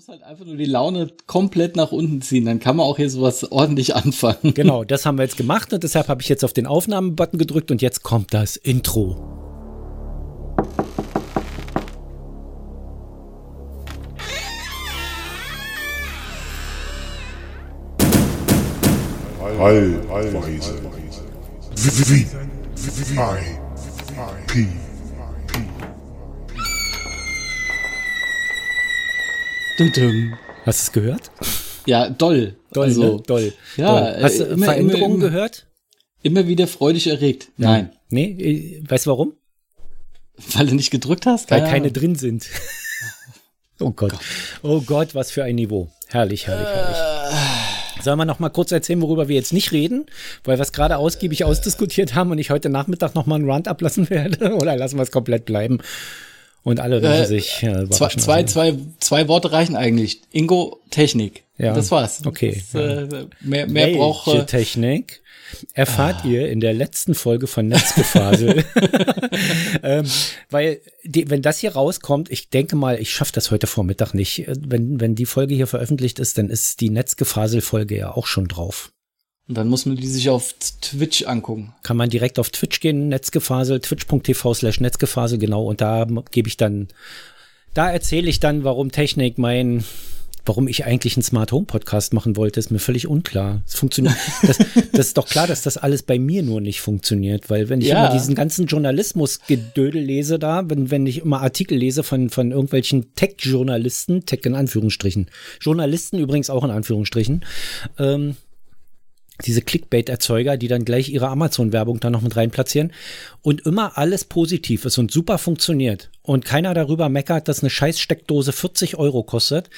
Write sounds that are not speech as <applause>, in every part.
muss halt einfach nur die Laune komplett nach unten ziehen, dann kann man auch hier sowas ordentlich anfangen. Genau, das haben wir jetzt gemacht und deshalb habe ich jetzt auf den Aufnahmebutton gedrückt und jetzt kommt das Intro. Allweise. V I P Dum, dum. Hast du es gehört? Ja, doll. Doll, also, ne? Doll. Ja, Doll. Hast du äh, immer- Veränderungen immer- gehört? Immer wieder freudig erregt. Nein. Nee, äh, weißt du warum? Weil du nicht gedrückt hast? Weil Keine keine Ahnung. drin sind. <laughs> oh Gott. Oh Gott, was für ein Niveau. Herrlich, herrlich, herrlich. Sollen wir noch mal kurz erzählen, worüber wir jetzt nicht reden? Weil wir es gerade ausgiebig ausdiskutiert haben und ich heute Nachmittag noch mal einen Rant ablassen <laughs> werde? Oder lassen wir es komplett bleiben? Und alle wünschen Äh, sich äh, Zwei, zwei, zwei, zwei Worte reichen eigentlich. Ingo, Technik. Ja. Das war's. Okay, Das, äh, mehr mehr Welche braucht. Technik erfahrt ihr in der letzten Folge von Netzgefasel. <laughs> <laughs> ähm, weil, die, wenn das hier rauskommt, ich denke mal, ich schaffe das heute Vormittag nicht. Äh, Wenn, wenn die Folge hier veröffentlicht ist, dann ist die Netzgefasel-Folge ja auch schon drauf. Und dann muss man die sich auf Twitch angucken. Kann man direkt auf Twitch gehen, Netzgefasel, twitch.tv slash Netzgefasel, genau, und da gebe ich dann, da erzähle ich dann, warum Technik mein, warum ich eigentlich einen Smart Home Podcast machen wollte, ist mir völlig unklar. Es funktioniert, <laughs> das, das ist doch klar, dass das alles bei mir nur nicht funktioniert, weil wenn ich Ja. immer diesen ganzen Journalismus-Gedödel lese da, wenn, wenn ich immer Artikel lese von, von irgendwelchen Tech-Journalisten, Tech in Anführungsstrichen, Journalisten übrigens auch in Anführungsstrichen, ähm, diese Clickbait-Erzeuger, die dann gleich ihre Amazon-Werbung da noch mit rein platzieren und immer alles positiv ist und super funktioniert und keiner darüber meckert, dass eine scheiß Steckdose 40 Euro kostet,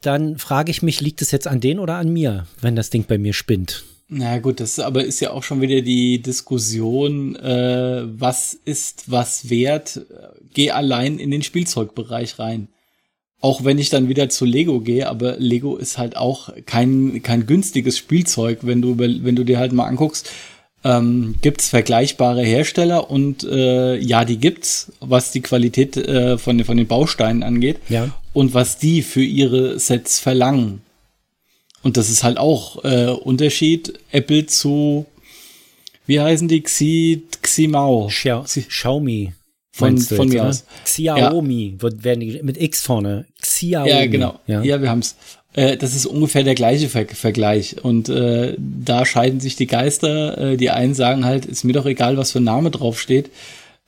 dann frage ich mich, liegt es jetzt an denen oder an mir, wenn das Ding bei mir spinnt? Na gut, das aber ist ja auch schon wieder die Diskussion, äh, was ist was wert? Geh allein in den Spielzeugbereich rein. Auch wenn ich dann wieder zu Lego gehe, aber Lego ist halt auch kein, kein günstiges Spielzeug, wenn du, wenn du dir halt mal anguckst, ähm, gibt's vergleichbare Hersteller und äh, ja, die gibt's, was die Qualität äh, von, den- von den Bausteinen angeht Ja. und was die für ihre Sets verlangen. Und das ist halt auch äh, Unterschied Apple zu, wie heißen die? Xi, Ximao. Xia Xi- Xiaomi. Von- von jetzt, mir oder? aus. Xiaomi wird werden die mit X vorne. Xiaomi. Ja, genau. Ja. Ja, wir haben's. Äh, das ist ungefähr der gleiche Ver Vergleich. Und äh, da scheiden sich die Geister. Äh, die einen sagen halt, ist mir doch egal, was für ein Name draufsteht.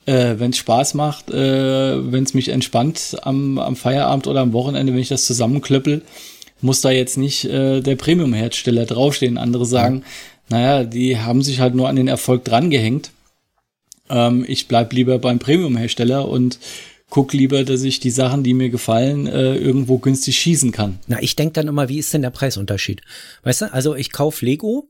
Äh, wenn es Spaß macht, äh, wenn es mich entspannt am, am Feierabend oder am Wochenende, wenn ich das zusammenklöppel, muss da jetzt nicht äh, der Premium-Hersteller draufstehen. Andere sagen, naja, die haben sich halt nur an den Erfolg drangehängt. Ähm, ich bleib lieber beim Premium-Hersteller und guck lieber, dass ich die Sachen, die mir gefallen, äh, irgendwo günstig schießen kann. Na, ich denke dann immer, wie ist denn der Preisunterschied? Weißt du, also ich kauf Lego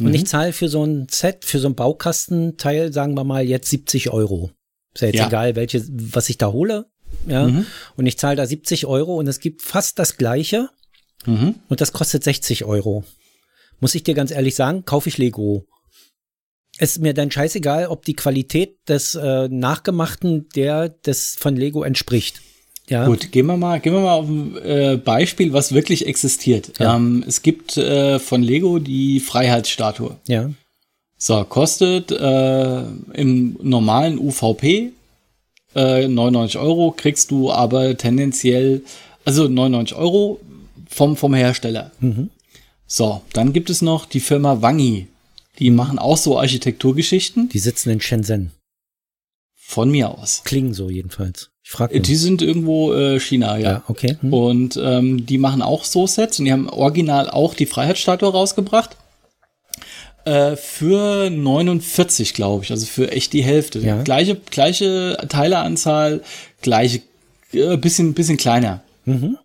und ich zahle für so ein Set, für so ein Baukastenteil, sagen wir mal, jetzt 70 Euro. Ist ja jetzt Ja. egal, welche, was ich da hole. Ja. Und ich zahle da 70 Euro und es gibt fast das gleiche Mhm. und das kostet 60 Euro. Muss ich dir ganz ehrlich sagen, kaufe ich Lego. Es ist mir dann scheißegal, ob die Qualität des äh, Nachgemachten der des von Lego entspricht. Ja. Gut, gehen wir mal, gehen wir mal auf ein äh, Beispiel, was wirklich existiert. Ja. Ähm, es gibt äh, von Lego die Freiheitsstatue. Ja. So, kostet äh, im normalen UVP äh, 99 Euro, kriegst du aber tendenziell, also 99 Euro vom, vom Hersteller. So, dann gibt es noch die Firma Wangi. Die machen auch so Architekturgeschichten Die sitzen in Shenzhen. von mir aus. Klingen so jedenfalls. Ich frage Die sind irgendwo äh, China, ja. Ja, okay. Hm. Und ähm, die machen auch so Sets und die haben original auch die Freiheitsstatue rausgebracht. Äh, für 49, glaube ich, also für echt die Hälfte. Ja. Gleiche, gleiche Teileanzahl, gleiche, äh, bisschen, bisschen kleiner. Mhm.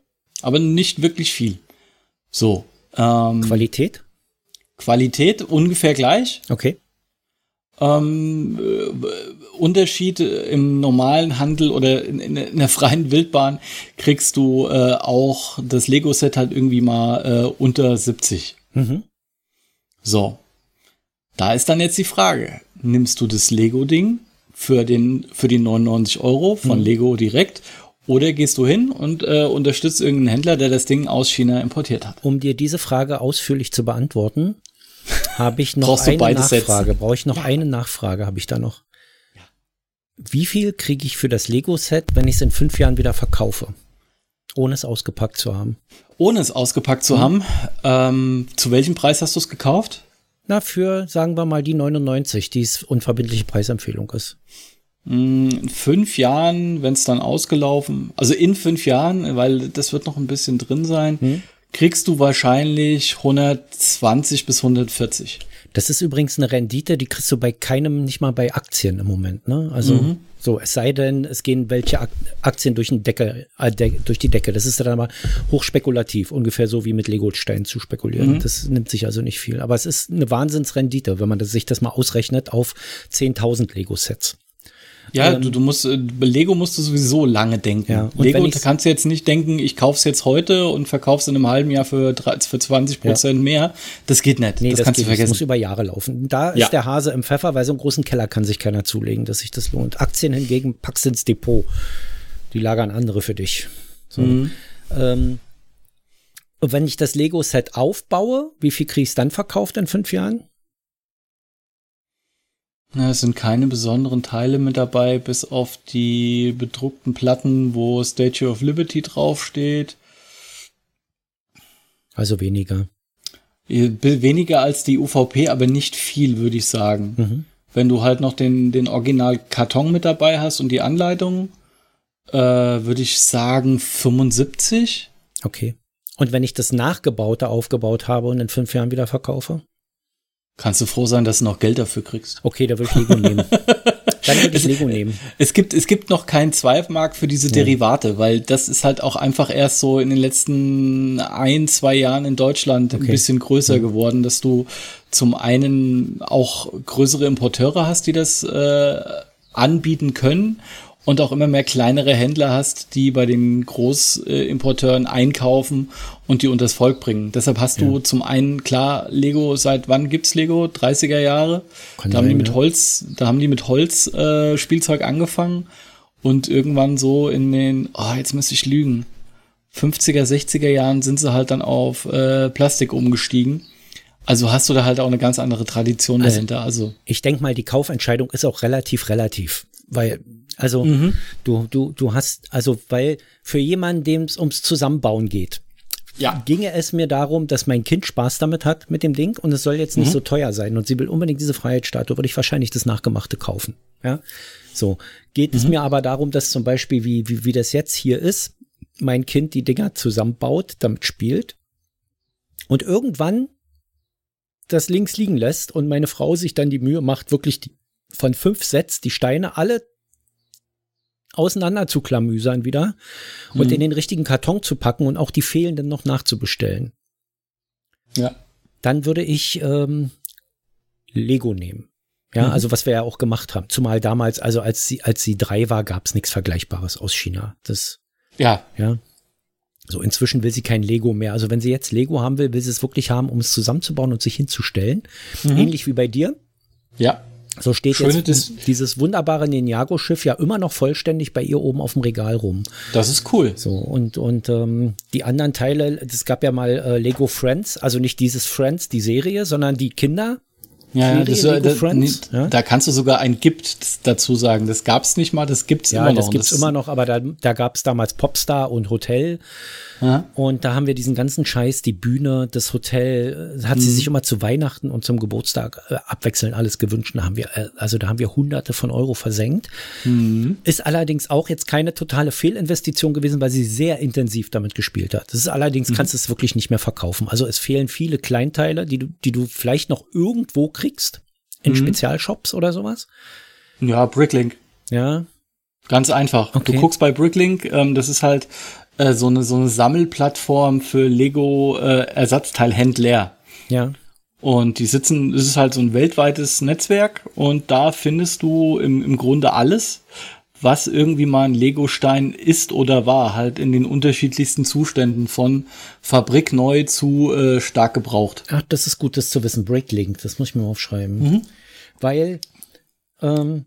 Aber nicht wirklich viel. So. Ähm, Qualität? Qualität ungefähr gleich. Okay. Ähm, äh, Unterschied im normalen Handel oder in, in, in der freien Wildbahn kriegst du äh, auch das Lego-Set halt irgendwie mal äh, unter 70. Mhm. So. Da ist dann jetzt die Frage, nimmst du das Lego-Ding für den, für die 99 Euro von Lego direkt Oder gehst du hin und äh, unterstützt irgendeinen Händler, der das Ding aus China importiert hat? Um dir diese Frage ausführlich zu beantworten, habe ich noch Brauchst du eine Nachfrage. Brauche ich noch eine Nachfrage, habe ich da noch. Wie viel kriege ich für das Lego-Set, wenn ich es in fünf Jahren wieder verkaufe? Ohne es ausgepackt zu haben. Ohne es ausgepackt zu haben, ähm, zu welchem Preis hast du es gekauft? Na, für, sagen wir mal, die 99, die es unverbindliche Preisempfehlung ist. In fünf Jahren, wenn es dann ausgelaufen, also in fünf Jahren, weil das wird noch ein bisschen drin sein, kriegst du wahrscheinlich 120 bis 140. Das ist übrigens eine Rendite, die kriegst du bei keinem, nicht mal bei Aktien im Moment. Ne? Also so, es sei denn, es gehen welche Ak Aktien durch, den Decke, äh, durch die Decke. Das ist dann aber hochspekulativ, ungefähr so wie mit Lego-Steinen zu spekulieren. Das nimmt sich also nicht viel. Aber es ist eine Wahnsinnsrendite, wenn man das, sich das mal ausrechnet auf 10.000 Lego-Sets. Ja, du, du musst, äh, bei Lego musst du sowieso lange denken. Ja, und Lego kannst du jetzt nicht denken, ich kauf's jetzt heute und verkauf's in einem halben Jahr für, für 20 Prozent mehr. Das geht nicht. Nee, das, das, kannst du nicht. Das muss vergessen. über Jahre laufen. Da Ja. ist der Hase im Pfeffer, weil so einen großen Keller kann sich keiner zulegen, dass sich das lohnt. Aktien hingegen packst ins Depot. Die lagern andere für dich. So. Mhm. Ähm, und wenn ich das Lego-Set aufbaue, wie viel kriege ich dann verkauft in fünf Jahren? Na, es sind keine besonderen Teile mit dabei, bis auf die bedruckten Platten, wo Statue of Liberty draufsteht. Also weniger. Äh, Weniger als die UVP, aber nicht viel, würde ich sagen. Mhm. Wenn du halt noch den, den Original-Karton mit dabei hast und die Anleitung, äh, würde ich sagen 75. Okay. Und wenn ich das Nachgebaute aufgebaut habe und in fünf Jahren wieder verkaufe? Kannst du froh sein, dass du noch Geld dafür kriegst. Okay, da würde ich Lego nehmen. <laughs> Dann würde ich Lego nehmen. Es gibt, es gibt noch keinen Zweifmarkt für diese Derivate, weil das ist halt auch einfach erst so in den letzten ein, zwei Jahren in Deutschland ein Okay. bisschen größer geworden, dass du zum einen auch größere Importeure hast, die das äh, anbieten können und auch immer mehr kleinere Händler hast, die bei den Großimporteuren einkaufen und die unters Volk bringen. Deshalb hast du zum einen klar Lego, seit wann gibt's Lego? 30er Jahre. Kann da haben die mit ja. Holz, da haben die mit Holz äh, Spielzeug angefangen und irgendwann so in den, oh, jetzt müsste ich lügen, 50er, 60er Jahren sind sie halt dann auf äh, Plastik umgestiegen. Also hast du da halt auch eine ganz andere Tradition Also- dahinter. Also ich denke mal, die Kaufentscheidung ist auch relativ relativ, weil also du du du hast also weil für jemanden, dem es ums Zusammenbauen geht, ja, ginge es mir darum, dass mein Kind Spaß damit hat mit dem Ding und es soll jetzt nicht so teuer sein und sie will unbedingt diese Freiheitsstatue, würde ich wahrscheinlich das Nachgemachte kaufen. Ja, so geht es mir aber darum, dass zum Beispiel wie wie wie das jetzt hier ist, mein Kind die Dinger zusammenbaut, damit spielt und irgendwann das links liegen lässt und meine Frau sich dann die Mühe macht, wirklich die, von fünf Sets die Steine alle auseinander zu klamüsern wieder und in den richtigen Karton zu packen und auch die fehlenden noch nachzubestellen. ja. Dann würde ich ähm, Lego nehmen. Ja, also was wir ja auch gemacht haben. Zumal damals, also als sie, als sie drei war, gab es nichts Vergleichbares aus China. Das, Ja, ja. So, inzwischen will sie kein Lego mehr. Also wenn sie jetzt Lego haben will, will sie es wirklich haben, um es zusammenzubauen und sich hinzustellen. Ähnlich wie bei dir. ja. So steht Schöne jetzt dieses wunderbare Ninjago-Schiff ja immer noch vollständig bei ihr oben auf dem Regal rum. Das ist cool. So, und, und ähm, die anderen Teile, es gab ja mal äh, Lego Friends, also nicht dieses Friends, die Serie, sondern die Kinder. Ja, ja, Serie das, Lego da, Friends, nee, ja? da kannst du sogar ein gibt dazu sagen. Das gab's nicht mal, das gibt's Ja, immer noch. das gibt's immer noch, aber da, da gab es damals Popstar und Hotel. Ja. Und da haben wir diesen ganzen Scheiß, die Bühne, das Hotel, äh, hat Mhm. sie sich immer zu Weihnachten und zum Geburtstag äh, abwechselnd alles gewünscht. Da haben wir, äh, also da haben wir hunderte von Euro versenkt. Mhm. Ist allerdings auch jetzt keine totale Fehlinvestition gewesen, weil sie sehr intensiv damit gespielt hat. Das ist allerdings, Mhm. kannst du es wirklich nicht mehr verkaufen. Also es fehlen viele Kleinteile, die du, die du vielleicht noch irgendwo kriegst. In Mhm. Spezialshops oder sowas. Ja, Bricklink. Ja. Ganz einfach. Okay. Du guckst bei Bricklink, ähm, das ist halt äh, so, eine, so eine Sammelplattform für Lego äh. Ja. Und die sitzen, es ist halt so ein weltweites Netzwerk und da findest du im, im Grunde alles, was irgendwie mal ein Lego-Stein ist oder war, halt in den unterschiedlichsten Zuständen von fabrikneu zu äh, stark gebraucht. Ach, das ist gut, das zu wissen. Breaklink, das muss ich mir aufschreiben. Weil ähm,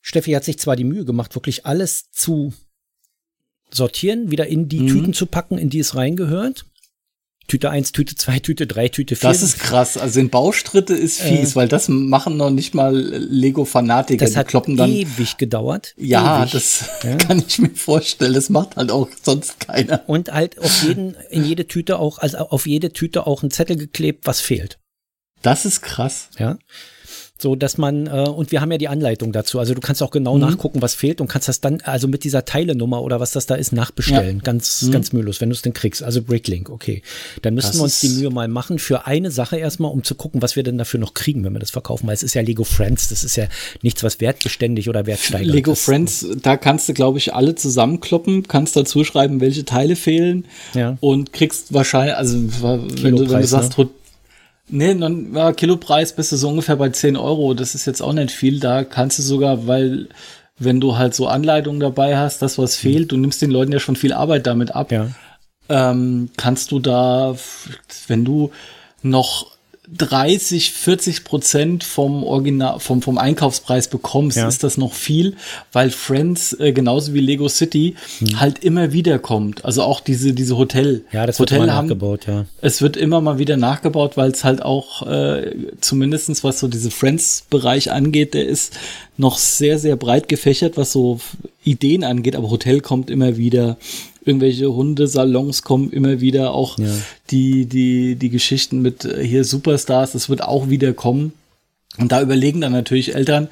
Steffi hat sich zwar die Mühe gemacht, wirklich alles zu sortieren, wieder in die mhm. Tüten zu packen, in die es reingehört. Tüte 1, Tüte 2, Tüte 3, Tüte 4. Das ist krass. Also in Baustritte ist äh. fies, äh, weil das machen noch nicht mal Lego-Fanatiker. Das hat kloppen dann, ewig gedauert. Ja, ewig. das ja. <laughs> kann ich mir vorstellen. Das macht halt auch sonst keiner. Und halt auf jeden, in jede Tüte auch, also auf jede Tüte auch ein Zettel geklebt, was fehlt. Das ist krass. Ja. So, dass man, äh, und wir haben ja die Anleitung dazu. Also du kannst auch genau mhm. nachgucken, was fehlt und kannst das dann, also mit dieser Teilenummer oder was das da ist, nachbestellen. Ja. Ganz, mhm. ganz mühelos, wenn du es denn kriegst. Also Bricklink, okay. Dann müssen das wir uns die Mühe mal machen für eine Sache erstmal, um zu gucken, was wir denn dafür noch kriegen, wenn wir das verkaufen. Weil es ist ja Lego Friends, das ist ja nichts, was wertbeständig oder wertsteigend Lego ist. Friends, da kannst du, glaube ich, alle zusammenkloppen, kannst dazu schreiben, welche Teile fehlen ja. und kriegst wahrscheinlich, also wenn du, wenn du sagst, ne? Nee, dann, ja, Kilopreis bist du so ungefähr bei 10 Euro. Das ist jetzt auch nicht viel. Da kannst du sogar, weil, wenn du halt so Anleitungen dabei hast, das was mhm. fehlt, du nimmst den Leuten ja schon viel Arbeit damit ab. Ja. Ähm, kannst du da, wenn du noch 30, 40 Prozent vom Original, vom, vom Einkaufspreis bekommst, ja. ist das noch viel, weil Friends, äh, genauso wie Lego City, hm. halt immer wieder kommt. Also auch diese, diese Hotel. Ja, das Hotel wird immer nachgebaut, ja. Es wird immer mal wieder nachgebaut, weil es halt auch, äh, zumindestens was so diese Friends-Bereich angeht, der ist noch sehr, sehr breit gefächert, was so Ideen angeht, aber Hotel kommt immer wieder irgendwelche Hundesalons kommen immer wieder, auch ja. die, die, die Geschichten mit äh, hier Superstars, das wird auch wieder kommen. Und da überlegen dann natürlich Eltern,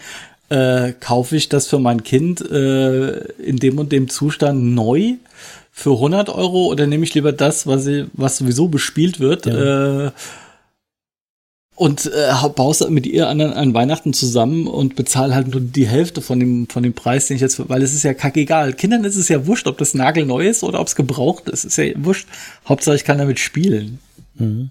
äh, kaufe ich das für mein Kind äh, in dem und dem Zustand neu für 100 Euro oder nehme ich lieber das, was, was sowieso bespielt wird? Ja. Äh, und äh, baust mit ihr an, an Weihnachten zusammen und bezahl halt nur die Hälfte von dem, von dem Preis, den ich jetzt, weil es ist ja kackegal. Kindern ist es ja wurscht, ob das nagelneu ist oder ob es gebraucht ist. Ist ja wurscht. Hauptsache ich kann damit spielen. Mhm.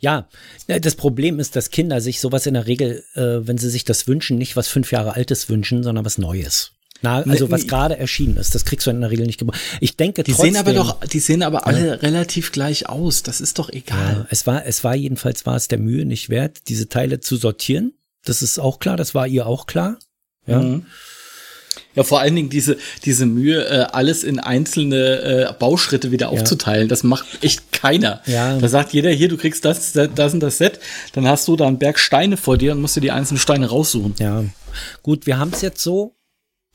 Ja, das Problem ist, dass Kinder sich sowas in der Regel, äh, wenn sie sich das wünschen, nicht was fünf Jahre Altes wünschen, sondern was Neues. Na, also was gerade erschienen ist, das kriegst du in der Regel nicht gebraucht. Ich denke die trotzdem, sehen aber doch, die sehen aber alle ja. relativ gleich aus. Das ist doch egal. Ja, es war, es war jedenfalls war es der Mühe nicht wert, diese Teile zu sortieren. Das ist auch klar. Das war ihr auch klar. Ja. Mhm. Ja, vor allen Dingen diese, diese Mühe, äh, alles in einzelne äh, Bauschritte wieder aufzuteilen. Ja. Das macht echt keiner. Ja. Da sagt jeder, hier, du kriegst das, das und das Set, dann hast du da einen Berg Steine vor dir und musst dir die einzelnen Steine raussuchen. Ja. Gut, wir haben es jetzt so,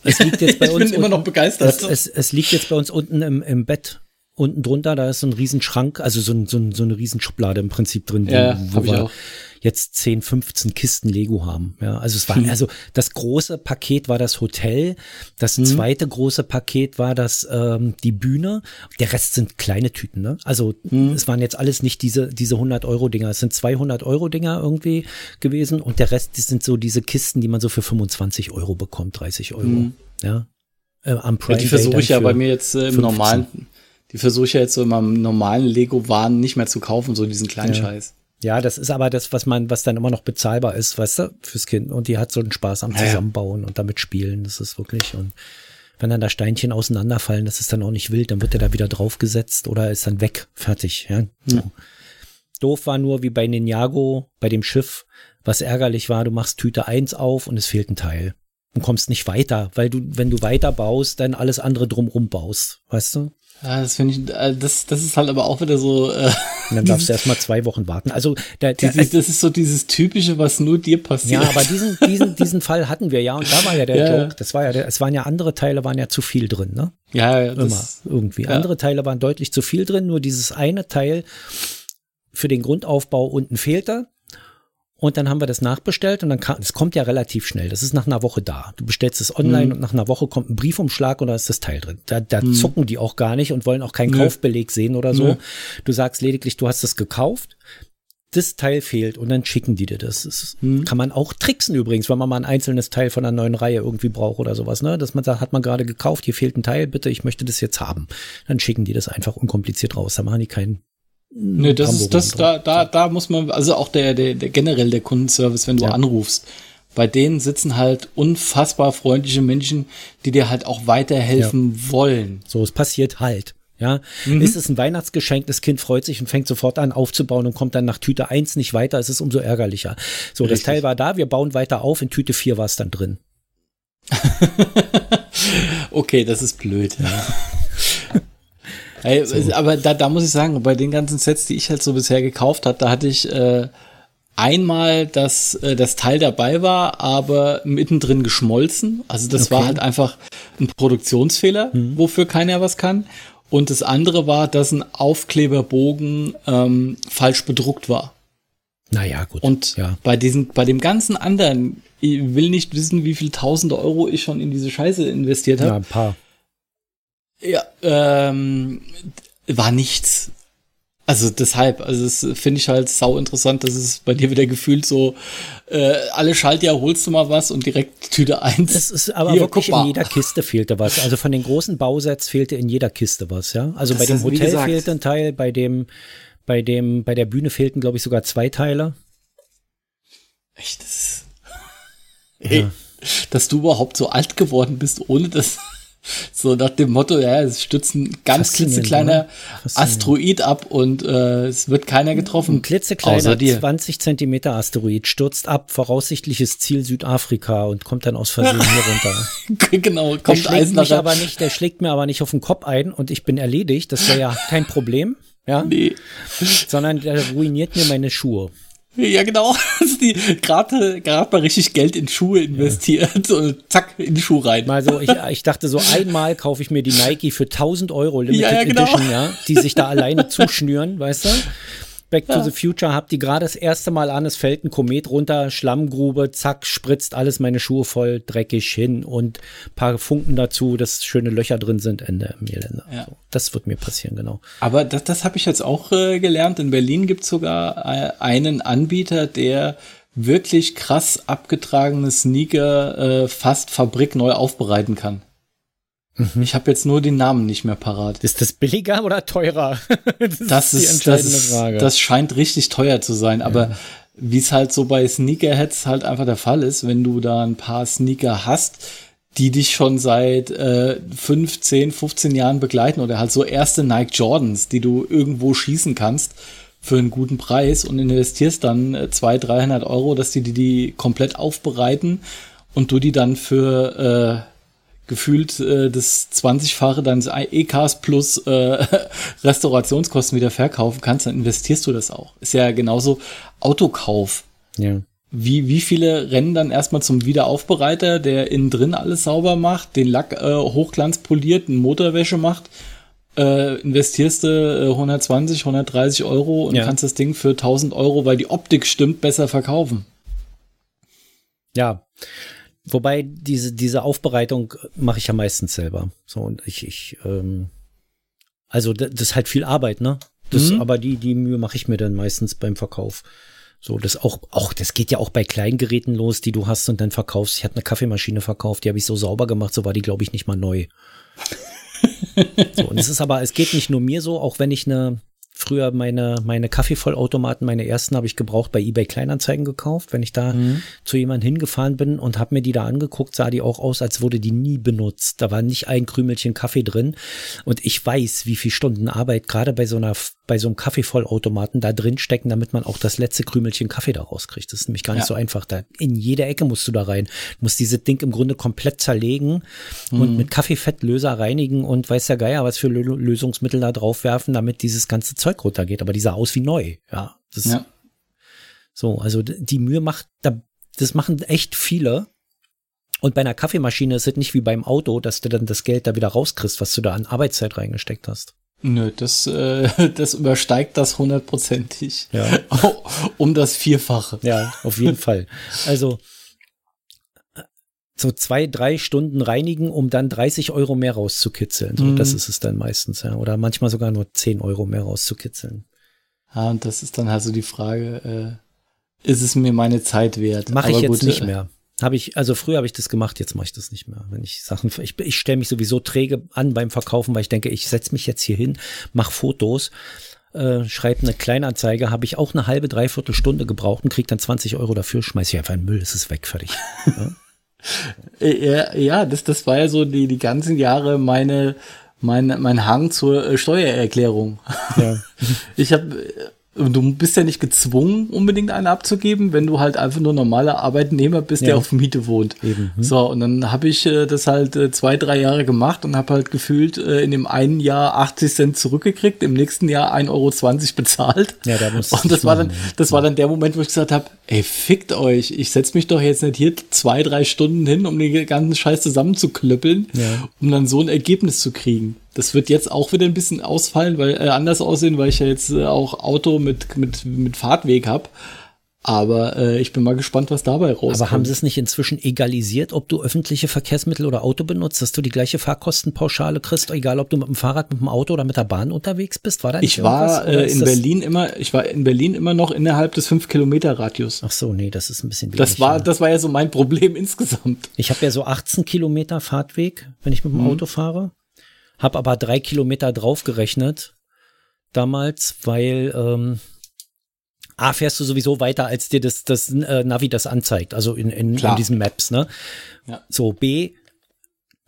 es liegt jetzt <laughs> bei ich uns. Ich bin immer noch begeistert. Es, es, es, liegt jetzt bei uns unten im, im Bett. Unten drunter, da ist so ein Riesenschrank, also so, ein, so, ein, so eine Riesenschublade im Prinzip drin, ja, wo, wo wir jetzt 10, 15 Kisten Lego haben. Ja, also es war, hm. also das große Paket war das Hotel, das hm. zweite große Paket war das ähm, die Bühne. Der Rest sind kleine Tüten. Ne? Also hm. es waren jetzt alles nicht diese diese 100 Euro Dinger. Es sind 200 Euro Dinger irgendwie gewesen und der Rest das sind so diese Kisten, die man so für 25 Euro bekommt, 30 Euro. Hm. Ja, äh, am Prime ja, Die versuche ich ja bei mir jetzt äh, im 15. normalen, die versuche ich ja jetzt so in meinem normalen Lego-Waren nicht mehr zu kaufen, so diesen kleinen ja. Scheiß. Ja, das ist aber das, was man, was dann immer noch bezahlbar ist, weißt du, fürs Kind. Und die hat so einen Spaß am Zusammenbauen ja. und damit spielen. Das ist wirklich und wenn dann da Steinchen auseinanderfallen, das ist dann auch nicht wild, dann wird der da wieder draufgesetzt oder ist dann weg, fertig. Ja? So. Doof war nur wie bei Ninjago, bei dem Schiff, was ärgerlich war, du machst Tüte eins auf und es fehlt ein Teil und kommst nicht weiter, weil du, wenn du weiter baust, dann alles andere drumrum baust, weißt du? Ja, das finde ich, äh, das, das ist halt aber auch wieder so. Äh, und dann darfst du erst mal zwei Wochen warten. Also der, der, dieses, das ist so dieses typische, was nur dir passiert. Ja, aber diesen, diesen, diesen Fall hatten wir ja und da war ja der ja. Joke. Das war ja, der, es waren ja andere Teile, waren ja zu viel drin, ne? Ja, ja immer irgendwie. Ja. Andere Teile waren deutlich zu viel drin. Nur dieses eine Teil für den Grundaufbau unten fehlte. Und dann haben wir das nachbestellt und dann kam, es kommt ja relativ schnell. Das ist nach einer Woche da. Du bestellst es online mhm. und nach einer Woche kommt ein Briefumschlag und da ist das Teil drin. Da, da mhm. zucken die auch gar nicht und wollen auch keinen mhm. Kaufbeleg sehen oder so. Du sagst lediglich, du hast es gekauft. Das Teil fehlt und dann schicken die dir das. das mhm. kann man auch tricksen übrigens, wenn man mal ein einzelnes Teil von einer neuen Reihe irgendwie braucht oder sowas, ne? Dass man sagt, hat man gerade gekauft, hier fehlt ein Teil, bitte, ich möchte das jetzt haben. Dann schicken die das einfach unkompliziert raus. Da machen die keinen Nee, das ist das, da, da, da muss man, also auch der, der, der generell der Kundenservice, wenn du ja. anrufst, bei denen sitzen halt unfassbar freundliche Menschen, die dir halt auch weiterhelfen ja. wollen. So, es passiert halt. Ja, mhm. ist es ein Weihnachtsgeschenk, das Kind freut sich und fängt sofort an aufzubauen und kommt dann nach Tüte 1 nicht weiter, ist es umso ärgerlicher. So, Richtig. das Teil war da, wir bauen weiter auf, in Tüte 4 war es dann drin. <laughs> okay, das ist blöd. Ja. <laughs> hey, so. Aber da, da muss ich sagen, bei den ganzen Sets, die ich halt so bisher gekauft habe, da hatte ich äh, einmal, dass äh, das Teil dabei war, aber mittendrin geschmolzen. Also das okay. war halt einfach ein Produktionsfehler, mhm. wofür keiner was kann. Und das andere war, dass ein Aufkleberbogen ähm, falsch bedruckt war. Naja, gut. Und ja. bei diesem, bei dem ganzen anderen, ich will nicht wissen, wie viel tausende Euro ich schon in diese Scheiße investiert habe. Ja, ein paar. Ja, ähm, war nichts. Also deshalb, also das finde ich halt sau interessant, dass es bei dir wieder gefühlt so, äh, alle Schaltjahr holst du mal was und direkt Tüte eins. Es ist aber Hier, wirklich in jeder Kiste fehlte was. Also von den großen Bausets fehlte in jeder Kiste was, ja. Also das bei dem Hotel fehlte ein Teil, bei dem, bei dem, bei der Bühne fehlten, glaube ich, sogar zwei Teile. Echt? Das Ey, ja. dass du überhaupt so alt geworden bist, ohne das so nach dem Motto, ja, es stützt ein ganz klitzekleiner Asteroid ab und äh, es wird keiner getroffen. Ein klitzekleiner 20 Zentimeter Asteroid stürzt ab, voraussichtliches Ziel Südafrika und kommt dann aus Versehen hier <laughs> runter. genau, kommt der schlägt mich aber nicht, Der schlägt mir aber nicht auf den Kopf ein und ich bin erledigt. Das wäre ja kein Problem. Ja? Nee. Sondern der ruiniert mir meine Schuhe. Ja, genau. <laughs> die gerade gerade mal richtig Geld in Schuhe investiert ja. und zack, in die Schuhe rein. Mal so, ich, ich dachte so, einmal kaufe ich mir die Nike für 1000 Euro Limited ja, ja, genau. Edition, ja, die sich da alleine zuschnüren, weißt du? Back to the Future, hab die gerade das erste Mal an, es fällt ein Komet runter, Schlammgrube, zack, spritzt alles meine Schuhe voll dreckig hin und paar Funken dazu, dass schöne Löcher drin sind, Ende im Elende. Ja. So, das wird mir passieren, genau. Aber das, das habe ich jetzt auch äh, gelernt. In Berlin gibt's sogar äh, einen Anbieter, der wirklich krass abgetragene Sneaker äh, fast fabrikneu aufbereiten kann. Mhm. Ich habe jetzt nur den Namen nicht mehr parat. Ist das billiger oder teurer? das, <laughs> das, ist die entscheidende das ist, Frage. Das scheint richtig teuer zu sein, ja. aber wie es halt so bei Sneakerheads halt einfach der Fall ist, wenn du da ein paar Sneaker hast, die dich schon seit äh, 5, 10, 15 Jahren begleiten oder halt so erste Nike Jordans, die du irgendwo schießen kannst für einen guten Preis und investierst dann äh, 200, 300 Euro, dass die die, die komplett aufbereiten und du die dann für äh, gefühlt äh, das 20-fache deines E-Cars plus äh, <laughs> Restaurationskosten wieder verkaufen kannst, dann investierst du das auch. Ist ja genauso Autokauf. Ja. Wie, wie viele rennen dann erstmal zum Wiederaufbereiter, der innen drin alles sauber macht, den Lack äh, hochglanz poliert, eine Motorwäsche macht, äh, investierst du äh, 120, 130 Euro und ja. kannst das Ding für 1000 Euro, weil die Optik stimmt, besser verkaufen. Ja, Wobei diese, diese Aufbereitung mache ich ja meistens selber. So, und ich, ich, ähm, also das ist halt viel Arbeit, ne? Das, mhm. aber die, die Mühe mache ich mir dann meistens beim Verkauf. So, das auch, auch, das geht ja auch bei Kleingeräten los, die du hast und dann verkaufst. Ich hatte eine Kaffeemaschine verkauft, die habe ich so sauber gemacht, so war die, glaube ich, nicht mal neu. <laughs> so, und es ist aber, es geht nicht nur mir so, auch wenn ich eine, früher meine, meine Kaffeevollautomaten, meine ersten habe ich gebraucht bei eBay Kleinanzeigen gekauft. Wenn ich da mhm. zu jemandem hingefahren bin und habe mir die da angeguckt, sah die auch aus, als wurde die nie benutzt. Da war nicht ein Krümelchen Kaffee drin. Und ich weiß, wie viel Stunden Arbeit gerade bei so einer bei so einem Kaffeevollautomaten da drin stecken, damit man auch das letzte Krümelchen Kaffee da rauskriegt. Das ist nämlich gar nicht ja. so einfach. Da in jede Ecke musst du da rein. Du musst dieses Ding im Grunde komplett zerlegen mhm. und mit Kaffeefettlöser reinigen und weiß der Geier, was für Lösungsmittel da drauf werfen, damit dieses ganze Zeug runtergeht. Aber die sah aus wie neu. Ja. Das ja. So, also die Mühe macht, das machen echt viele. Und bei einer Kaffeemaschine ist es nicht wie beim Auto, dass du dann das Geld da wieder rauskriegst, was du da an Arbeitszeit reingesteckt hast. Nö, das, äh, <laughs> das übersteigt das hundertprozentig. Ja. <laughs> um das Vierfache. Ja, auf jeden Fall. Also so zwei, drei Stunden reinigen, um dann 30 Euro mehr rauszukitzeln. So, mhm. Das ist es dann meistens, ja. Oder manchmal sogar nur 10 Euro mehr rauszukitzeln. Ja, und das ist dann halt so die Frage, äh, ist es mir meine Zeit wert? Mache ich jetzt gut, nicht äh, mehr. Habe ich, also früher habe ich das gemacht, jetzt mache ich das nicht mehr. Wenn ich Sachen, ich, ich stelle mich sowieso träge an beim Verkaufen, weil ich denke, ich setze mich jetzt hier hin, mache Fotos, äh, schreibe eine Kleinanzeige, habe ich auch eine halbe, dreiviertel Stunde gebraucht und kriege dann 20 Euro dafür, schmeiße ich einfach in den Müll, es ist weg, fertig. <laughs> ja, ja, ja das, das war ja so die, die ganzen Jahre meine, mein, mein Hang zur äh, Steuererklärung. Ja. <laughs> Ich habe du bist ja nicht gezwungen, unbedingt eine abzugeben, wenn du halt einfach nur normaler Arbeitnehmer bist, ja. der auf Miete wohnt. Eben. Hm. So, und dann habe ich äh, das halt äh, zwei, drei Jahre gemacht und habe halt gefühlt äh, in dem einen Jahr 80 Cent zurückgekriegt, im nächsten Jahr 1,20 Euro bezahlt. Ja, da muss Und das war dann, das war dann der Moment, wo ich gesagt habe, ey, fickt euch, ich setz mich doch jetzt nicht hier zwei, drei Stunden hin, um den ganzen Scheiß zusammenzuklöppeln, ja. um dann so ein Ergebnis zu kriegen. Das wird jetzt auch wieder ein bisschen ausfallen, weil äh, anders aussehen, weil ich ja jetzt äh, auch Auto mit, mit, mit Fahrtweg habe. Aber äh, ich bin mal gespannt, was dabei rauskommt. Aber haben sie es nicht inzwischen egalisiert, ob du öffentliche Verkehrsmittel oder Auto benutzt, dass du die gleiche Fahrkostenpauschale kriegst, egal ob du mit dem Fahrrad, mit dem Auto oder mit der Bahn unterwegs bist? War da nicht Ich war äh, in Berlin immer, ich war in Berlin immer noch innerhalb des 5 Kilometer Radius. Ach so, nee, das ist ein bisschen wenig. Das war, das war ja so mein Problem <laughs> insgesamt. Ich habe ja so 18 Kilometer Fahrtweg, wenn ich mit dem mhm. Auto fahre. Hab aber drei Kilometer draufgerechnet damals, weil ähm, A, fährst du sowieso weiter, als dir das, das äh, Navi das anzeigt, also in, in, in diesen Maps, ne? Ja. So, B,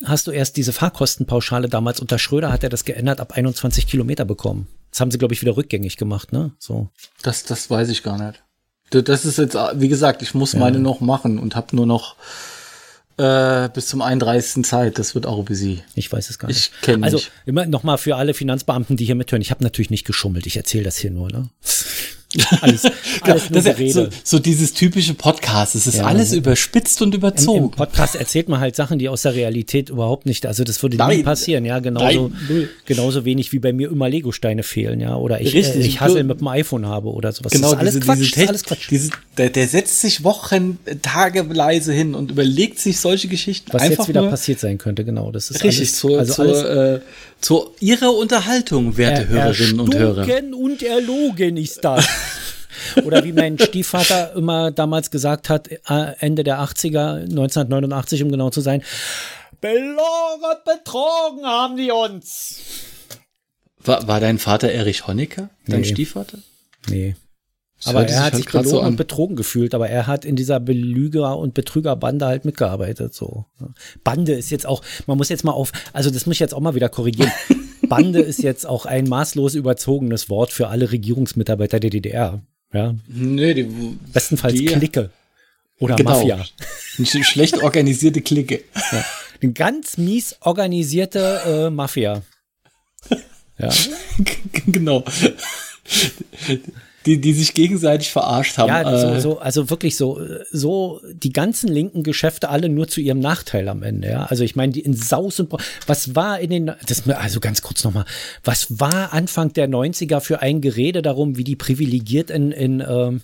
hast du erst diese Fahrkostenpauschale damals unter Schröder hat er das geändert ab 21 Kilometer bekommen. Das haben sie, glaube ich, wieder rückgängig gemacht, ne? So. Das, das weiß ich gar nicht. Das ist jetzt, wie gesagt, ich muss ja. meine noch machen und habe nur noch äh, bis zum 31. Zeit. Das wird auch busy. Ich weiß es gar nicht. Ich kenne Also immer noch mal für alle Finanzbeamten, die hier mithören. Ich habe natürlich nicht geschummelt. Ich erzähle das hier nur. Ne? <laughs> Alles, alles nur das so, so, dieses typische Podcast, es ist ja, alles überspitzt und überzogen. Im, Im, Podcast erzählt man halt Sachen, die aus der Realität überhaupt nicht, also das würde Nein. nie passieren, ja, genauso, Nein. genauso wenig wie bei mir immer Legosteine fehlen, ja, oder ich, Richtig, äh, ich Hassel mit dem iPhone habe oder sowas. Genau, das ist alles diese, Quatsch, diese alles Quatsch. Diese, der, der, setzt sich Wochen, Tage leise hin und überlegt sich solche Geschichten. Was jetzt wieder passiert sein könnte, genau, das ist Richtig, alles, zur, also zur, alles, äh, zur ihrer Unterhaltung, werte er, Hörerinnen und Hörer. und erlogen ist das. Oder wie mein Stiefvater immer damals gesagt hat, äh, Ende der 80er, 1989, um genau zu sein, belogen, betrogen haben die uns. War, war dein Vater Erich Honecker, dein nee. Stiefvater? Nee. Das aber er hat sich halt belogen so und betrogen gefühlt, aber er hat in dieser Belüger- und Betrügerbande halt mitgearbeitet. So. Bande ist jetzt auch, man muss jetzt mal auf, also das muss ich jetzt auch mal wieder korrigieren. <laughs> Bande ist jetzt auch ein maßlos überzogenes Wort für alle Regierungsmitarbeiter der DDR. Ja. Nee, die, Bestenfalls die, Clique. Oder genau. Mafia. Eine schlecht organisierte Clique. Ja. Eine ganz mies organisierte äh, Mafia. Ja. <laughs> genau die, die sich gegenseitig verarscht haben. Ja, so, äh. so, also wirklich so, so die ganzen linken Geschäfte alle nur zu ihrem Nachteil am Ende. Ja? Also ich meine, die in Saus und was war in den, das, also ganz kurz nochmal, was war Anfang der 90er für ein Gerede darum, wie die privilegiert in, in ähm,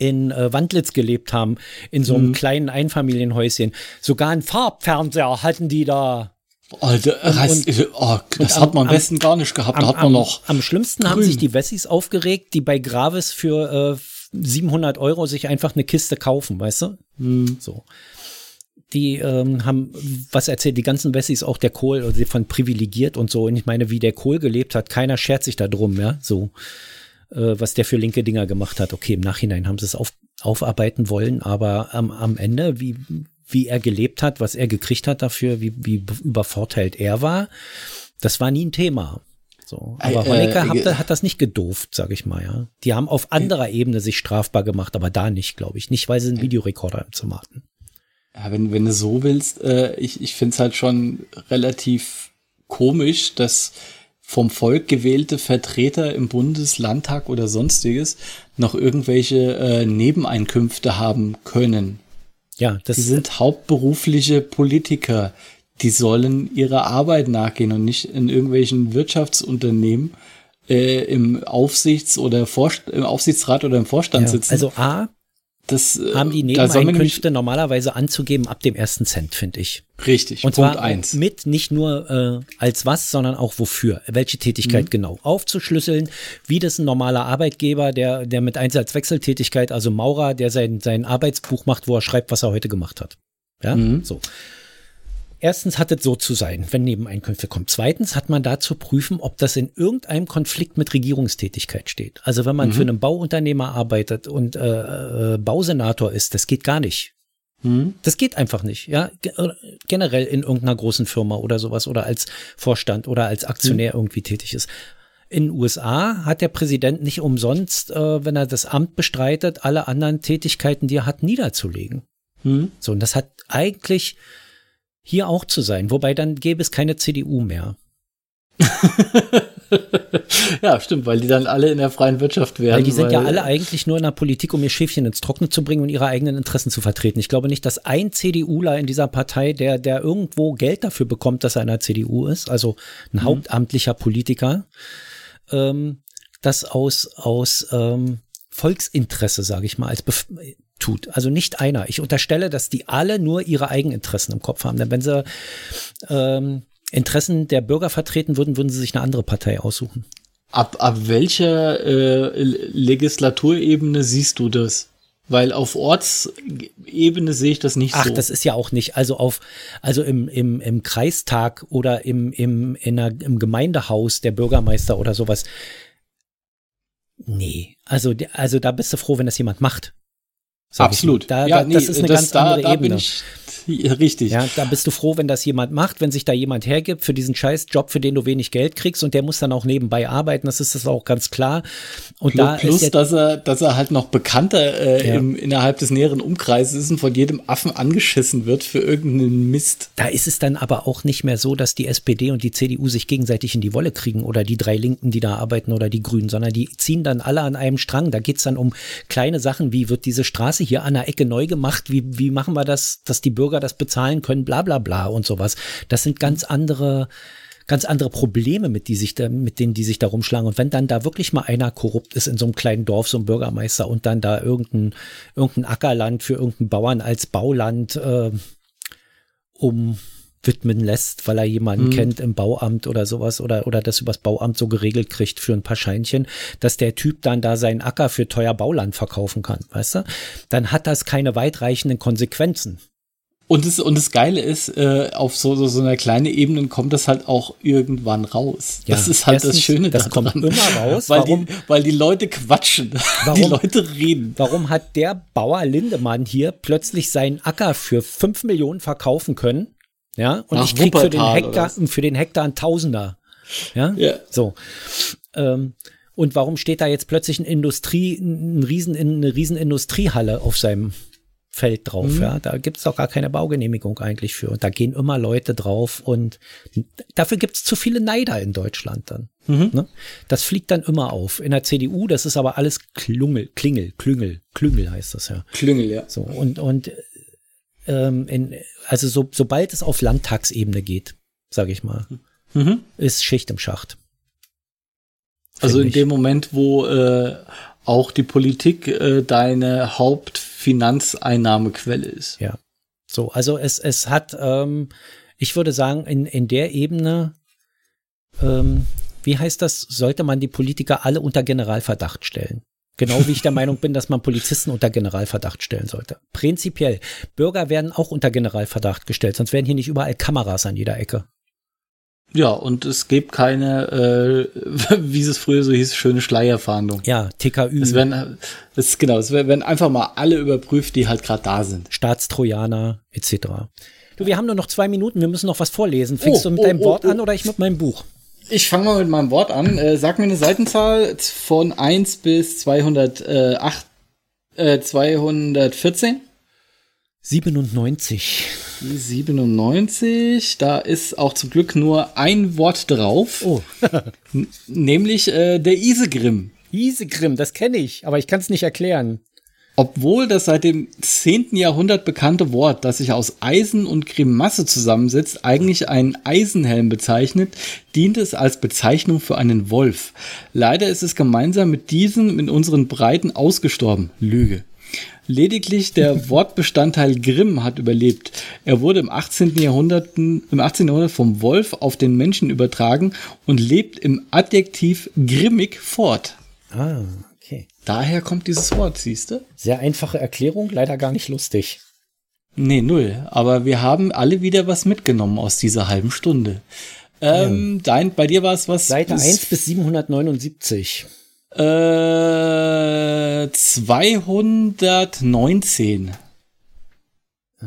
in äh, Wandlitz gelebt haben, in so einem mhm. kleinen Einfamilienhäuschen. Sogar einen Farbfernseher hatten die da. Alter, und, und, oh, das am, hat man am besten gar nicht gehabt. Am, da hat man noch. Am schlimmsten grün. haben sich die Wessis aufgeregt, die bei Gravis für äh, 700 Euro sich einfach eine Kiste kaufen, weißt du? Hm. So. Die ähm, haben was erzählt, die ganzen Wessis, auch der Kohl, also von privilegiert und so. Und ich meine, wie der Kohl gelebt hat, keiner schert sich da drum, ja, so. Äh, was der für linke Dinger gemacht hat. Okay, im Nachhinein haben sie es auf, aufarbeiten wollen, aber am, am Ende, wie, wie er gelebt hat, was er gekriegt hat dafür, wie, wie übervorteilt er war. Das war nie ein Thema. So. Aber äh, Honecker äh, hat, hat, das nicht gedooft, sag ich mal, ja. Die haben auf anderer Ebene sich strafbar gemacht, aber da nicht, glaube ich. Nicht, weil sie einen Videorekorder im Zimmer hatten. Ja, wenn, wenn du so willst, äh, ich, ich finde es halt schon relativ komisch, dass vom Volk gewählte Vertreter im Bundeslandtag oder sonstiges noch irgendwelche äh, Nebeneinkünfte haben können. Ja, das die sind hauptberufliche Politiker. Die sollen ihrer Arbeit nachgehen und nicht in irgendwelchen Wirtschaftsunternehmen äh, im Aufsichts- oder Vorst im Aufsichtsrat oder im Vorstand ja, sitzen. Also A, das, äh, haben die Nebeneinkünfte normalerweise anzugeben ab dem ersten Cent, finde ich. Richtig. Und Punkt zwar eins. mit nicht nur äh, als was, sondern auch wofür, welche Tätigkeit mhm. genau aufzuschlüsseln, wie das ein normaler Arbeitgeber, der der mit Einsatzwechseltätigkeit, also Maurer, der sein sein Arbeitsbuch macht, wo er schreibt, was er heute gemacht hat. Ja, mhm. so. Erstens hat es so zu sein, wenn Nebeneinkünfte kommen. Zweitens hat man da zu prüfen, ob das in irgendeinem Konflikt mit Regierungstätigkeit steht. Also wenn man mhm. für einen Bauunternehmer arbeitet und äh, äh, Bausenator ist, das geht gar nicht. Mhm. Das geht einfach nicht, ja. Äh, generell in irgendeiner großen Firma oder sowas oder als Vorstand oder als Aktionär mhm. irgendwie tätig ist. In den USA hat der Präsident nicht umsonst, äh, wenn er das Amt bestreitet, alle anderen Tätigkeiten, die er hat, niederzulegen. Hm. So, und das hat eigentlich hier auch zu sein. Wobei dann gäbe es keine CDU mehr. <laughs> ja, stimmt, weil die dann alle in der freien Wirtschaft wären. Weil die sind weil, ja alle eigentlich nur in der Politik, um ihr Schäfchen ins Trockene zu bringen und ihre eigenen Interessen zu vertreten. Ich glaube nicht, dass ein CDUler in dieser Partei, der, der irgendwo Geld dafür bekommt, dass er in der CDU ist, also ein mhm. hauptamtlicher Politiker, ähm, das aus, aus ähm, Volksinteresse, sage ich mal, als Bef tut. Also nicht einer. Ich unterstelle, dass die alle nur ihre Eigeninteressen im Kopf haben. Denn wenn sie ähm, Interessen der Bürger vertreten würden, würden sie sich eine andere Partei aussuchen. Ab, ab welcher äh, Legislaturebene siehst du das? Weil auf Ortsebene sehe ich das nicht Ach, so. Ach, das ist ja auch nicht. Also auf, also im, im, im Kreistag oder im, im, in einer, im Gemeindehaus der Bürgermeister oder sowas. Nee, also, also da bist du froh, wenn das jemand macht. Absolut. Da, ja, da, nee, das ist eine das, ganz da, andere da Ebene. Bin ich, Richtig. Ja, da bist du froh, wenn das jemand macht, wenn sich da jemand hergibt für diesen scheiß Job, für den du wenig Geld kriegst und der muss dann auch nebenbei arbeiten, das ist das auch ganz klar. Und plus, da plus ist dass er, dass er halt noch bekannter äh, ja. im, innerhalb des näheren Umkreises ist und von jedem Affen angeschissen wird für irgendeinen Mist. Da ist es dann aber auch nicht mehr so, dass die SPD und die CDU sich gegenseitig in die Wolle kriegen oder die drei Linken, die da arbeiten oder die Grünen, sondern die ziehen dann alle an einem Strang. Da geht's dann um kleine Sachen, wie wird diese Straße hier an der Ecke neu gemacht, wie, wie machen wir das, dass die Bürger das bezahlen können, bla bla bla und sowas. Das sind ganz andere, ganz andere Probleme, mit, die sich da, mit denen die sich da rumschlagen. Und wenn dann da wirklich mal einer korrupt ist in so einem kleinen Dorf, so ein Bürgermeister und dann da irgendein, irgendein Ackerland für irgendeinen Bauern als Bauland äh, um widmen lässt, weil er jemanden mhm. kennt im Bauamt oder sowas oder, oder das übers Bauamt so geregelt kriegt für ein paar Scheinchen, dass der Typ dann da seinen Acker für teuer Bauland verkaufen kann, weißt du? Dann hat das keine weitreichenden Konsequenzen. Und das, und das Geile ist, äh, auf so, so, so einer kleinen Ebene kommt das halt auch irgendwann raus. Ja, das ist halt erstens, das Schöne Das daran. kommt immer <laughs> raus. Weil, warum, die, weil die Leute quatschen. <laughs> Warum, die Leute reden. Warum hat der Bauer Lindemann hier plötzlich seinen Acker für fünf Millionen verkaufen können? Ja, und Nach ich krieg für den Hektar, für den Hektar ein Tausender. Ja, ja. so. Ähm, und warum steht da jetzt plötzlich ein Industrie, ein riesen, eine riesen Industriehalle auf seinem Feld drauf. Mhm. Ja, da gibt es doch gar keine Baugenehmigung eigentlich für. Und da gehen immer Leute drauf und dafür gibt es zu viele Neider in Deutschland dann. Mhm. Ne? Das fliegt dann immer auf. In der CDU, das ist aber alles Klungel, Klingel, Klüngel, Klüngel heißt das ja. Klüngel, ja. So und und ähm, in, also so, sobald es auf Landtagsebene geht, sage ich mal, mhm. ist Schicht im Schacht. Also in ich. dem Moment, wo äh, auch die Politik äh, deine Hauptfinanzeinnahmequelle ist. Ja. So, also es, es hat, ähm, ich würde sagen, in, in der Ebene, ähm, wie heißt das, sollte man die Politiker alle unter Generalverdacht stellen. Genau wie ich der Meinung bin, dass man Polizisten unter Generalverdacht stellen sollte. Prinzipiell. Bürger werden auch unter Generalverdacht gestellt, sonst wären hier nicht überall Kameras an jeder Ecke. Ja, und es gibt keine, äh, <laughs> wie es früher so hieß, schöne Schleierfahndung. Ja, TKÜ. Es werden, es, genau, es werden einfach mal alle überprüft, die halt gerade da sind. Staatstrojaner etc. Du, wir haben nur noch zwei Minuten, wir müssen noch was vorlesen. Fängst oh, du mit oh, deinem oh, Wort oh. an oder ich mit meinem Buch? Ich fange mal mit meinem Wort an. Äh, sag mir eine Seitenzahl von 1 bis 208, äh, 214. 97. 97, da ist auch zum Glück nur ein Wort drauf. Oh. <laughs> nämlich äh, der Isegrim. Isegrim, das kenne ich, aber ich kann es nicht erklären. Obwohl das seit dem 10. Jahrhundert bekannte Wort, das sich aus Eisen und Grimasse zusammensetzt, eigentlich einen Eisenhelm bezeichnet, dient es als Bezeichnung für einen Wolf. Leider ist es gemeinsam mit diesem in unseren Breiten ausgestorben. Lüge. Lediglich der Wortbestandteil Grimm hat überlebt. Er wurde im 18. Jahrhundert, im 18. Jahrhundert vom Wolf auf den Menschen übertragen und lebt im Adjektiv grimmig fort. Ah, okay. Daher kommt dieses Wort, siehst du? Sehr einfache Erklärung, leider gar nicht lustig. Nee, null. Aber wir haben alle wieder was mitgenommen aus dieser halben Stunde. Ähm, ja. dein, bei dir war es was? Seite 1 bis 779. Äh, 219. Äh,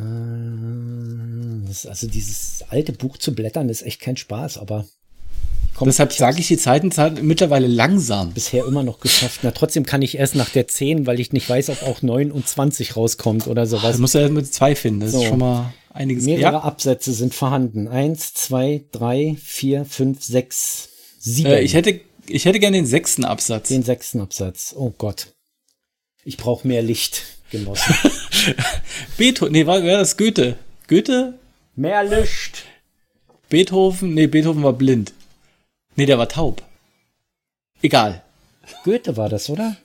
also dieses alte Buch zu blättern ist echt kein Spaß, aber Deshalb sage ich die Zeiten mittlerweile langsam. Bisher immer noch geschafft. Na, trotzdem kann ich erst nach der 10, weil ich nicht weiß, ob auch 9 und 20 rauskommt oder sowas. Du musst ja mit zwei finden. Das so. ist schon mal einiges. Mehrere ja. Absätze sind vorhanden. Eins, zwei, drei, vier, fünf, sechs, sieben. Äh, ich hätte, ich hätte gerne den sechsten Absatz. Den sechsten Absatz. Oh Gott. Ich brauche mehr Licht, Genossen. <laughs> Beethoven, nee, war, war das Goethe? Goethe? Mehr Licht. Beethoven, nee, Beethoven war blind. Nee, der war taub. Egal. Goethe war das, oder?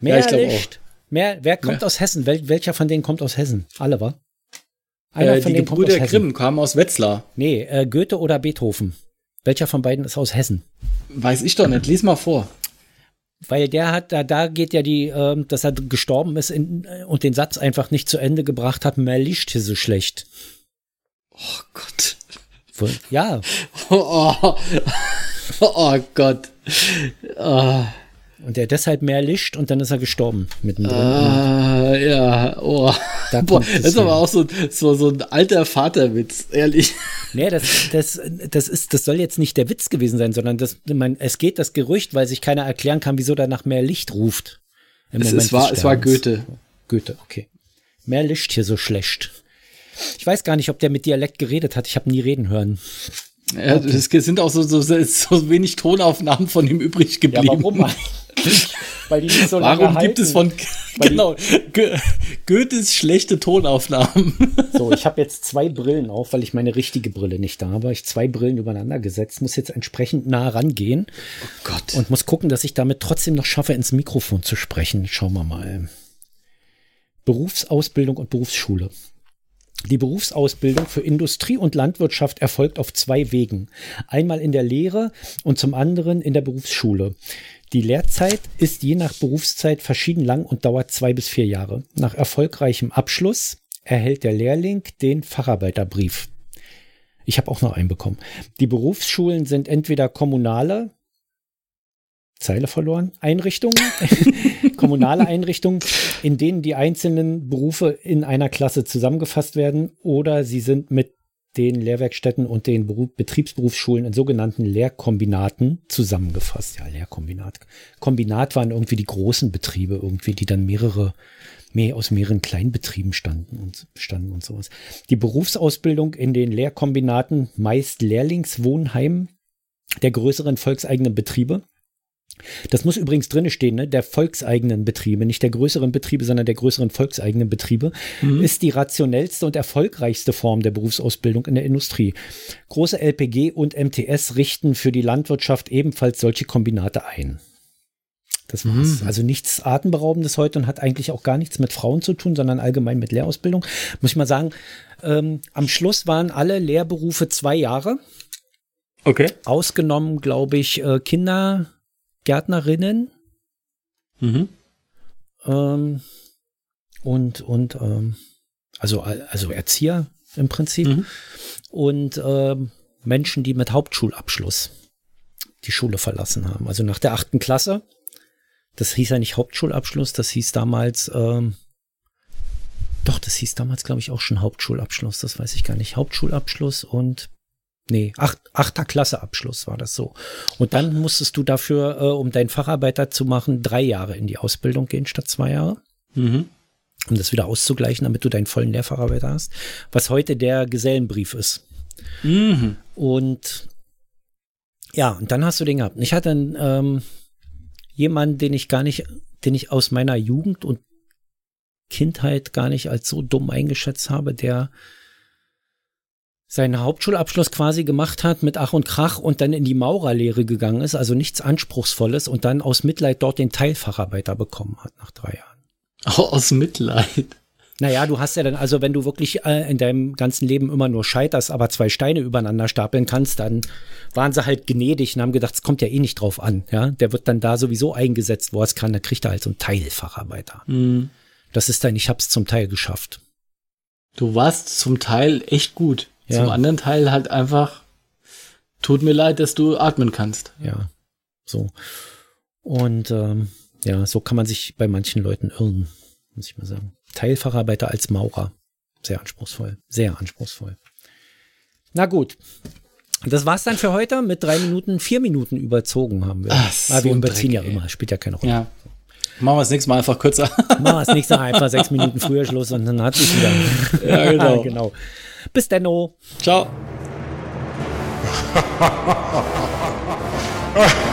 Mehr ja, Licht. Mehr, wer kommt ja. aus Hessen? Wel, welcher von denen kommt aus Hessen? Alle, wa? Einer äh, von die denen Gebrüder Grimm kamen aus Wetzlar. Nee, äh, Goethe oder Beethoven. Welcher von beiden ist aus Hessen? Weiß ich doch nicht. Lies mal vor. Weil der hat, da, da geht ja die, äh, dass er gestorben ist in, äh, und den Satz einfach nicht zu Ende gebracht hat, mehr Licht hier so schlecht. Oh Gott. Ja. <laughs> Oh, oh. oh Gott. Oh. Und er deshalb mehr Licht und dann ist er gestorben mittendrin. Ah, ja, oh. Da Boah, das ist aber auch so, so, so ein alter Vaterwitz, ehrlich. Nee, das, das, das, ist, das soll jetzt nicht der Witz gewesen sein, sondern das, man, es geht das Gerücht, weil sich keiner erklären kann, wieso da nach mehr Licht ruft. Es, es, war, es war Goethe. Goethe, okay. Mehr Licht hier so schlecht. Ich weiß gar nicht, ob der mit Dialekt geredet hat. Ich habe nie reden hören. Ja, okay. Es sind auch so, so, so wenig Tonaufnahmen von ihm übrig geblieben. Ja, warum <laughs> Weil die nicht so Warum lange gibt halten. es von <laughs> genau Goethes schlechte Tonaufnahmen? <laughs> so, ich habe jetzt zwei Brillen auf, weil ich meine richtige Brille nicht da habe. Ich zwei Brillen übereinander gesetzt, muss jetzt entsprechend nah rangehen. Oh Gott. Und muss gucken, dass ich damit trotzdem noch schaffe, ins Mikrofon zu sprechen. Schauen wir mal. Berufsausbildung und Berufsschule. Die Berufsausbildung für Industrie und Landwirtschaft erfolgt auf zwei Wegen. Einmal in der Lehre und zum anderen in der Berufsschule. Die Lehrzeit ist je nach Berufszeit verschieden lang und dauert zwei bis vier Jahre. Nach erfolgreichem Abschluss erhält der Lehrling den Facharbeiterbrief. Ich habe auch noch einen bekommen. Die Berufsschulen sind entweder kommunale, Zeile verloren, Einrichtungen, <laughs> kommunale Einrichtungen, in denen die einzelnen Berufe in einer Klasse zusammengefasst werden oder sie sind mit den Lehrwerkstätten und den Beruf, Betriebsberufsschulen in sogenannten Lehrkombinaten zusammengefasst. Ja, Lehrkombinat. Kombinat waren irgendwie die großen Betriebe, irgendwie, die dann mehrere, mehr aus mehreren Kleinbetrieben standen und standen und sowas. Die Berufsausbildung in den Lehrkombinaten, meist Lehrlingswohnheim der größeren volkseigenen Betriebe, das muss übrigens drinne stehen, ne? der volkseigenen Betriebe, nicht der größeren Betriebe, sondern der größeren volkseigenen Betriebe, mhm. ist die rationellste und erfolgreichste Form der Berufsausbildung in der Industrie. Große LPG und MTS richten für die Landwirtschaft ebenfalls solche Kombinate ein. Das war's. Mhm. Also nichts Atemberaubendes heute und hat eigentlich auch gar nichts mit Frauen zu tun, sondern allgemein mit Lehrausbildung. Muss ich mal sagen, ähm, am Schluss waren alle Lehrberufe zwei Jahre. Okay. Ausgenommen, glaube ich, äh, Kinder, Gärtnerinnen mhm. ähm, und, und ähm, also, also Erzieher im Prinzip mhm. und ähm, Menschen, die mit Hauptschulabschluss die Schule verlassen haben. Also nach der achten Klasse, das hieß ja nicht Hauptschulabschluss, das hieß damals, ähm, doch, das hieß damals, glaube ich, auch schon Hauptschulabschluss, das weiß ich gar nicht. Hauptschulabschluss und Nee, acht, achter Klasse Abschluss war das so. Und dann musstest du dafür, äh, um deinen Facharbeiter zu machen, drei Jahre in die Ausbildung gehen statt zwei Jahre. Mhm. Um das wieder auszugleichen, damit du deinen vollen Lehrfacharbeiter hast. Was heute der Gesellenbrief ist. Mhm. Und ja, und dann hast du den gehabt. Ich hatte ähm, jemanden, den ich gar nicht, den ich aus meiner Jugend und Kindheit gar nicht als so dumm eingeschätzt habe, der seinen Hauptschulabschluss quasi gemacht hat mit Ach und Krach und dann in die Maurerlehre gegangen ist, also nichts Anspruchsvolles und dann aus Mitleid dort den Teilfacharbeiter bekommen hat nach drei Jahren. Oh, aus Mitleid. Naja, du hast ja dann, also wenn du wirklich äh, in deinem ganzen Leben immer nur scheiterst, aber zwei Steine übereinander stapeln kannst, dann waren sie halt gnädig und haben gedacht, es kommt ja eh nicht drauf an. Ja, der wird dann da sowieso eingesetzt, wo er es kann, dann kriegt er halt so einen Teilfacharbeiter. Mhm. Das ist dann, ich hab's zum Teil geschafft. Du warst zum Teil echt gut. Ja. Zum anderen Teil halt einfach, tut mir leid, dass du atmen kannst. Ja, so. Und ähm, ja, so kann man sich bei manchen Leuten irren, muss ich mal sagen. Teilfacharbeiter als Maurer. Sehr anspruchsvoll. Sehr anspruchsvoll. Na gut. Das war's dann für heute. Mit drei Minuten, vier Minuten überzogen haben wir. Ach, Aber wir so ein überziehen Dreck, ja immer, spielt ja keine Rolle. Ja. Machen wir das nächste Mal einfach kürzer. Machen wir das nächste Mal einfach sechs Minuten früher Schluss und dann hat sich wieder. Ja, genau. <laughs> genau. Bis denno. Ciao. <laughs>